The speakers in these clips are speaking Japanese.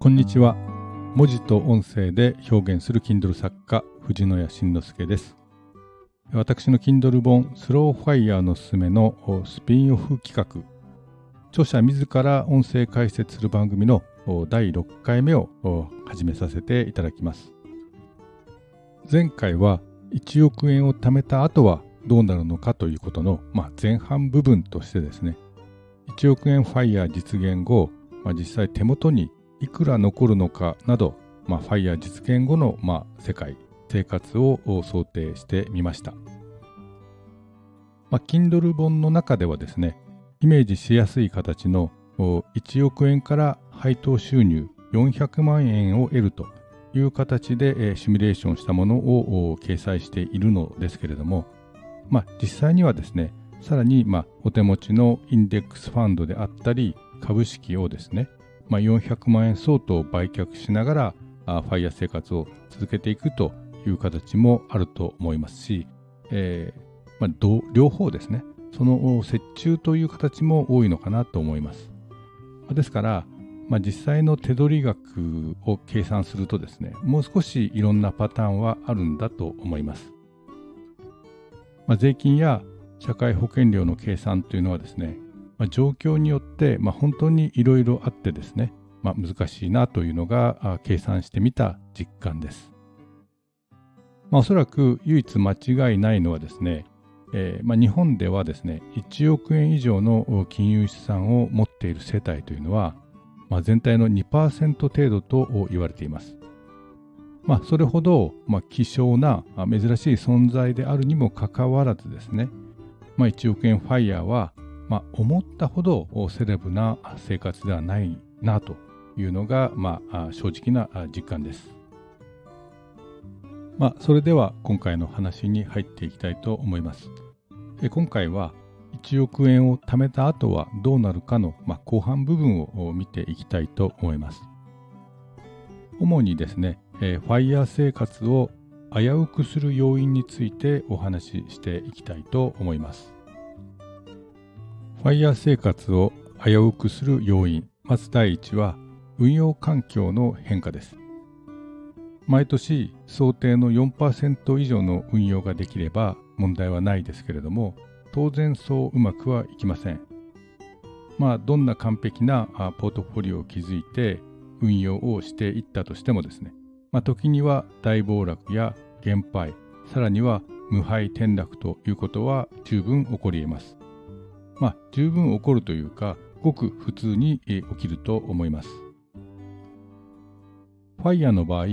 こんにちは。文字と音声で表現する Kindle 作家藤野谷慎之介です。私の Kindle 本スローファイヤーのすすめのスピンオフ企画。著者自ら音声解説する番組の第6回目を始めさせていただきます。前回は1億円を貯めた後はどうなるのかということの、まあ、前半部分としてですね。1億円ファイヤー実現後、まあ、実際手元にいくら残るのかなど、まあ、ファイヤー実現後の、まあ、世界生活を想定してみました、まあ、Kindle 本の中ではですねイメージしやすい形の1億円から配当収入400万円を得るという形でシミュレーションしたものを掲載しているのですけれども、まあ、実際にはですねさらにまあお手持ちのインデックスファンドであったり株式をですねまあ、400万円相当を売却しながらあファイヤー生活を続けていくという形もあると思いますし、えーまあ、両方ですねその折衷という形も多いのかなと思います。ですから、まあ、実際の手取り額を計算するとですねもう少しいろんなパターンはあるんだと思います。まあ、税金や社会保険料の計算というのはですねまあ、状況によって、まあ、本当にいろいろあってですね、まあ、難しいなというのが計算してみた実感です。まあ、おそらく唯一間違いないのはですね、えーまあ、日本ではですね1億円以上の金融資産を持っている世帯というのは、まあ、全体の2%程度と言われています。まあ、それほど、まあ、希少な珍しい存在であるにもかかわらずですね、まあ、1億円ファイヤーはまあ、思ったほどセレブな生活ではないなというのが、まあ、正直な実感です。まあ、それでは今回の話に入っていきたいと思います。今回は1億円を貯めた後はどうなるかの、ま、後半部分を見ていきたいと思います。主にですね、えファイヤー生活を危うくする要因についてお話ししていきたいと思います。ファイヤー生活を危うくする要因、まず第一は運用環境の変化です。毎年想定の4%以上の運用ができれば問題はないですけれども、当然そううまくはいきません。まあ、どんな完璧なポートフォリオを築いて運用をしていったとしてもですね、まあ、時には大暴落や減配、さらには無敗転落ということは十分起こり得ます。まあ、十分起こるというか、ごく普通に起きると思います。ファイヤーの場合、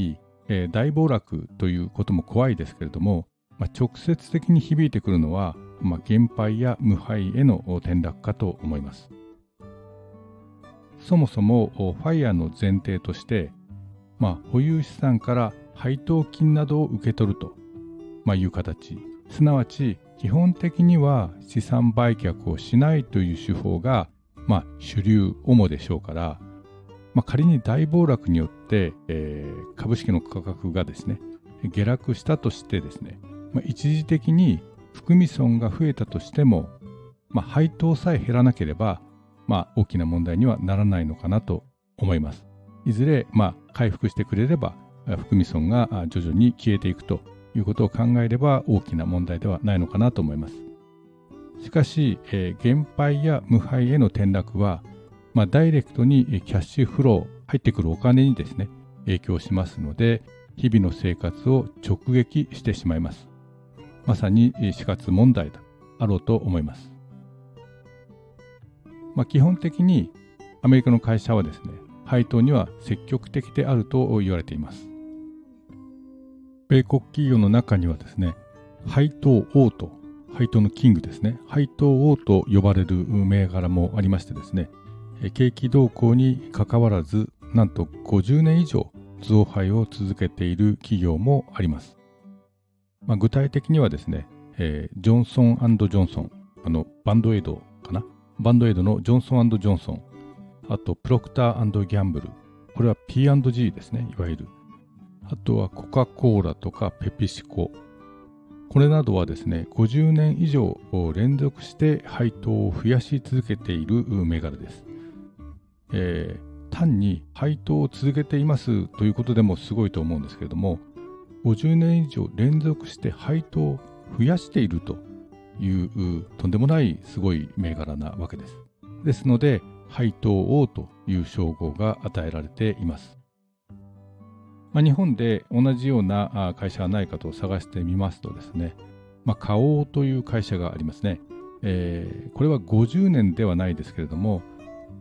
え、大暴落ということも怖いですけれども、まあ、直接的に響いてくるのは、まあ、減配や無敗への転落かと思います。そもそもファイヤーの前提として、まあ、保有資産から配当金などを受け取ると、まあ、いう形すなわち基本的には資産売却をしないという手法が、まあ、主流主でしょうから、まあ、仮に大暴落によって、えー、株式の価格がですね下落したとしてですね、まあ、一時的に含み損が増えたとしても、まあ、配当さえ減らなければ、まあ、大きな問題にはならないのかなと思います。いずれ、まあ、回復してくれれば含み損が徐々に消えていくということを考えれば大きな問題ではないのかなと思います。しかし、えー、減配や無敗への転落は、まあ、ダイレクトにキャッシュフロー、入ってくるお金にですね、影響しますので、日々の生活を直撃してしまいます。まさに死活問題だ、あろうと思います。まあ、基本的にアメリカの会社はですね、配当には積極的であると言われています。米国企業の中にはですね、配当王と、配当のキングですね、配当王と呼ばれる銘柄もありましてですね、景気動向にかかわらず、なんと50年以上増配を続けている企業もあります。まあ、具体的にはですね、えー、ジョンソンジョンソン、あのバンドエイドかな？バンドエイドのジョンソンジョンソン、あとプロクターギャンブル、これは P&G ですね、いわゆる。あとはコカ・コーラとかペピシコ。これなどはですね、50年以上連続して配当を増やし続けている銘柄です。えー、単に配当を続けていますということでもすごいと思うんですけれども50年以上連続して配当を増やしているというとんでもないすごい銘柄なわけです。ですので配当王という称号が与えられています。まあ、日本で同じような会社がないかと探してみますとですね、まあ、花王という会社がありますね。えー、これは50年ではないですけれども、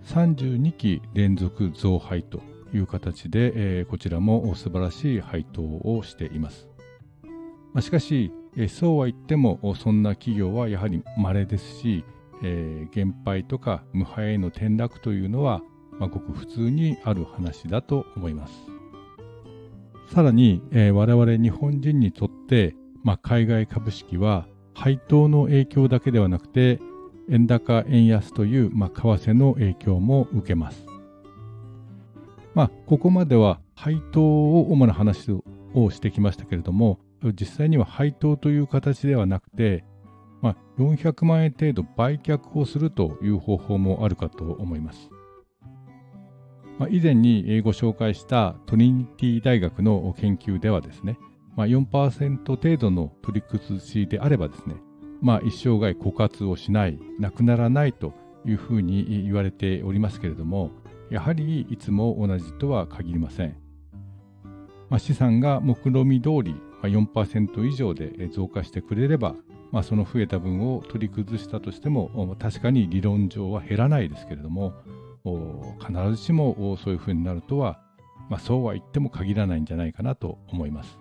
32期連続増配という形で、えー、こちらも素晴らしい配当をしています。まあ、しかし、えー、そうは言ってもそんな企業はやはり稀ですし、えー、減配とか無敗への転落というのは、まあ、ごく普通にある話だと思います。さらに、えー、我々日本人にとって、まあ、海外株式は配当の影響だけではなくて円高円安という、まあ、為替の影響も受けます。まあ、ここまでは配当を主な話をしてきましたけれども実際には配当という形ではなくて、まあ、400万円程度売却をするという方法もあるかと思います。まあ、以前にご紹介したトリニティ大学の研究ではですね、まあ、4%程度の取り崩しであればですね、まあ、一生涯枯渇をしない、なくならないというふうに言われておりますけれども、やはりいつも同じとは限りません。まあ、資産が目論見通り4%以上で増加してくれれば、まあ、その増えた分を取り崩したとしても確かに理論上は減らないですけれども必ずしもそういうふうになるとは、まあ、そうは言っても限らないんじゃないかなと思います。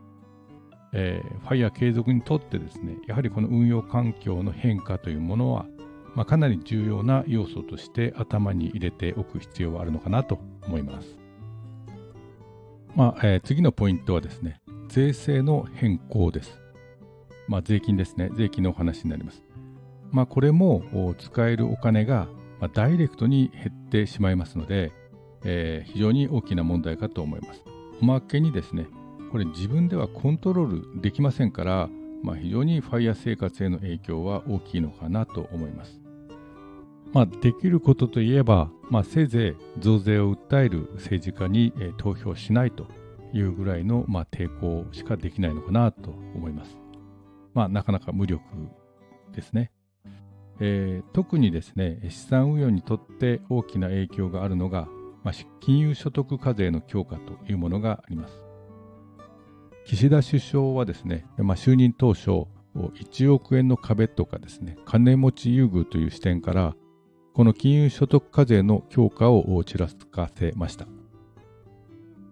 えー、ファイヤー継続にとってですねやはりこの運用環境の変化というものは、まあ、かなり重要な要素として頭に入れておく必要はあるのかなと思います。まあえー、次のポイントはですね税制の変更です。まあ、税金ですね税金のお話になります。まあ、これも使えるお金がまあ、ダイレクトに減ってしまいますので、えー、非常に大きな問題かと思います。おまけにですね、これ自分ではコントロールできませんから、まあ、非常にファイヤー生活への影響は大きいのかなと思います。まあ、できることといえば、まあ、せいぜい増税を訴える政治家に、えー、投票しないというぐらいの、まあ、抵抗しかできないのかなと思います。まあ、なかなか無力ですね。えー、特にですね資産運用にとって大きな影響があるのが、まあ、金融所得課税の強化というものがあります。岸田首相はですね、まあ、就任当初1億円の壁とかですね金持ち優遇という視点からこの金融所得課税の強化をちらつかせました。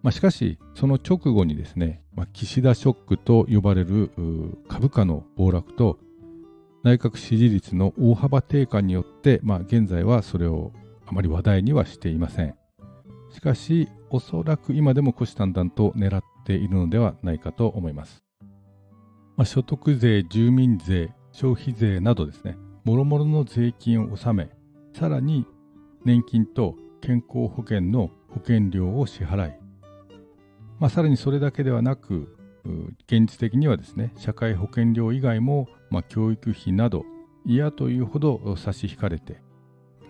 まあ、しかし、その直後にですね、まあ、岸田ショックと呼ばれる株価の暴落と内閣支持率の大幅低下によって、まあ、現在はそれをあまり話題にはしていません。しかし、おそらく今でも虎視眈々と狙っているのではないかと思います。まあ、所得税、住民税、消費税などですね、もろもろの税金を納め、さらに年金と健康保険の保険料を支払い、まあ、さらにそれだけではなく、現実的にはですね、社会保険料以外も、まあ、教育費など嫌というほど差し引かれて、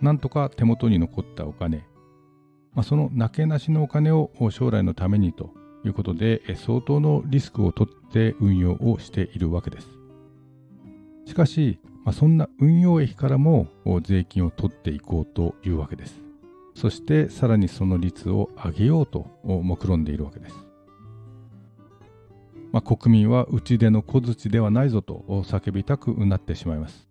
なんとか手元に残ったお金、まあ、そのなけなしのお金を将来のためにということで、相当のリスクを取って運用をしているわけです。しかし、まあ、そんな運用益からも税金を取っていこうというわけです。そしてさらにその率を上げようと目論んでいるわけです。まあ、国民は打ち出の小槌ではないぞと叫びたくなってしまいます。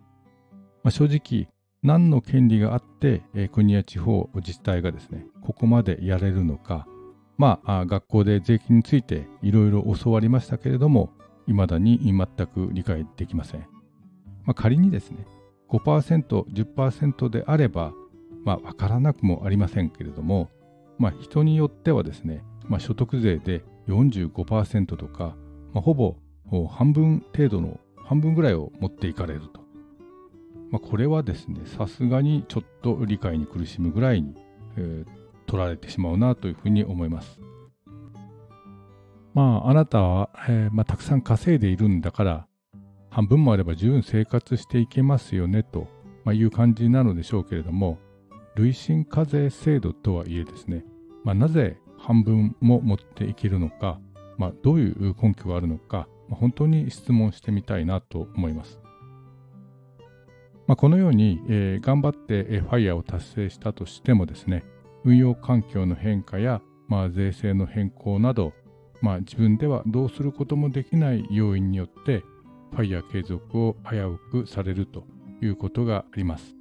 まあ、正直、何の権利があって、国や地方自治体がですね、ここまでやれるのか、まあ、学校で税金についていろいろ教わりましたけれども、未だに全く理解できません。まあ、仮にですね、5%、10%であれば、まあ、わからなくもありませんけれども、まあ、人によってはですね、まあ、所得税で45%とか、まあ、ほぼ半分程度の半分ぐらいを持っていかれると。まあ、これはですね、さすがにちょっと理解に苦しむぐらいに、えー、取られてしまうなというふうに思います。まあ、あなたは、えー、まあ、たくさん稼いでいるんだから、半分もあれば十分生活していけますよねと、まあ、いう感じなのでしょうけれども、累進課税制度とはいえですね、まあ、なぜ半分も持っていけるのか、まあ、どういう根拠があるのか、まあ、本当に質問してみたいなと思います。まあ、このように、えー、頑張って、えー、ファイヤーを達成したとしてもですね、運用環境の変化や、まあ、税制の変更など、まあ、自分ではどうすることもできない要因によって、ファイヤー継続を危うくされるということがあります。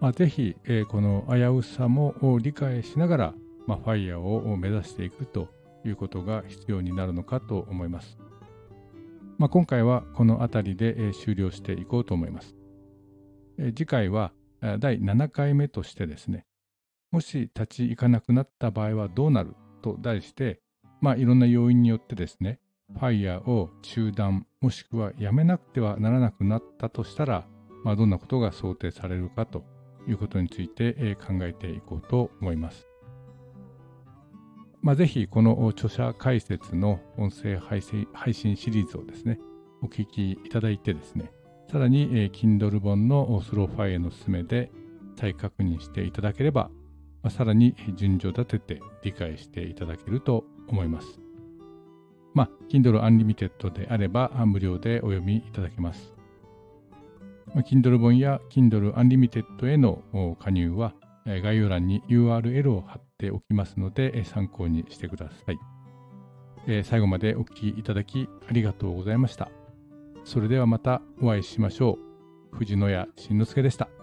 まあ、ぜひ、えー、この危うさも理解しながら、まあ、ファイヤーを目指していくということが必要になるのかと思います。まあ、今回はこの辺りで、終了していこうと思います。次回は第7回目としてですね、もし立ち行かなくなった場合はどうなると題して、まあ、いろんな要因によってですね、ファイヤーを中断もしくはやめなくてはならなくなったとしたら、まあ、どんなことが想定されるかということについて、考えていこうと思います。まあ、ぜひこの著者解説の音声配信シリーズをですね、お聞きいただいてですね、さらに、え Kindle 本のスローファイアのすめで再確認していただければ、まあ、さらに順序立てて理解していただけると思います。まあ、Kindle Unlimited であれば無料でお読みいただけます。Kindle 本や Kindle Unlimited への加入は概要欄に URL を貼ってておきますので参考にしてください。え最後までお聴きいただきありがとうございました。それではまたお会いしましょう。藤野谷慎之介でした。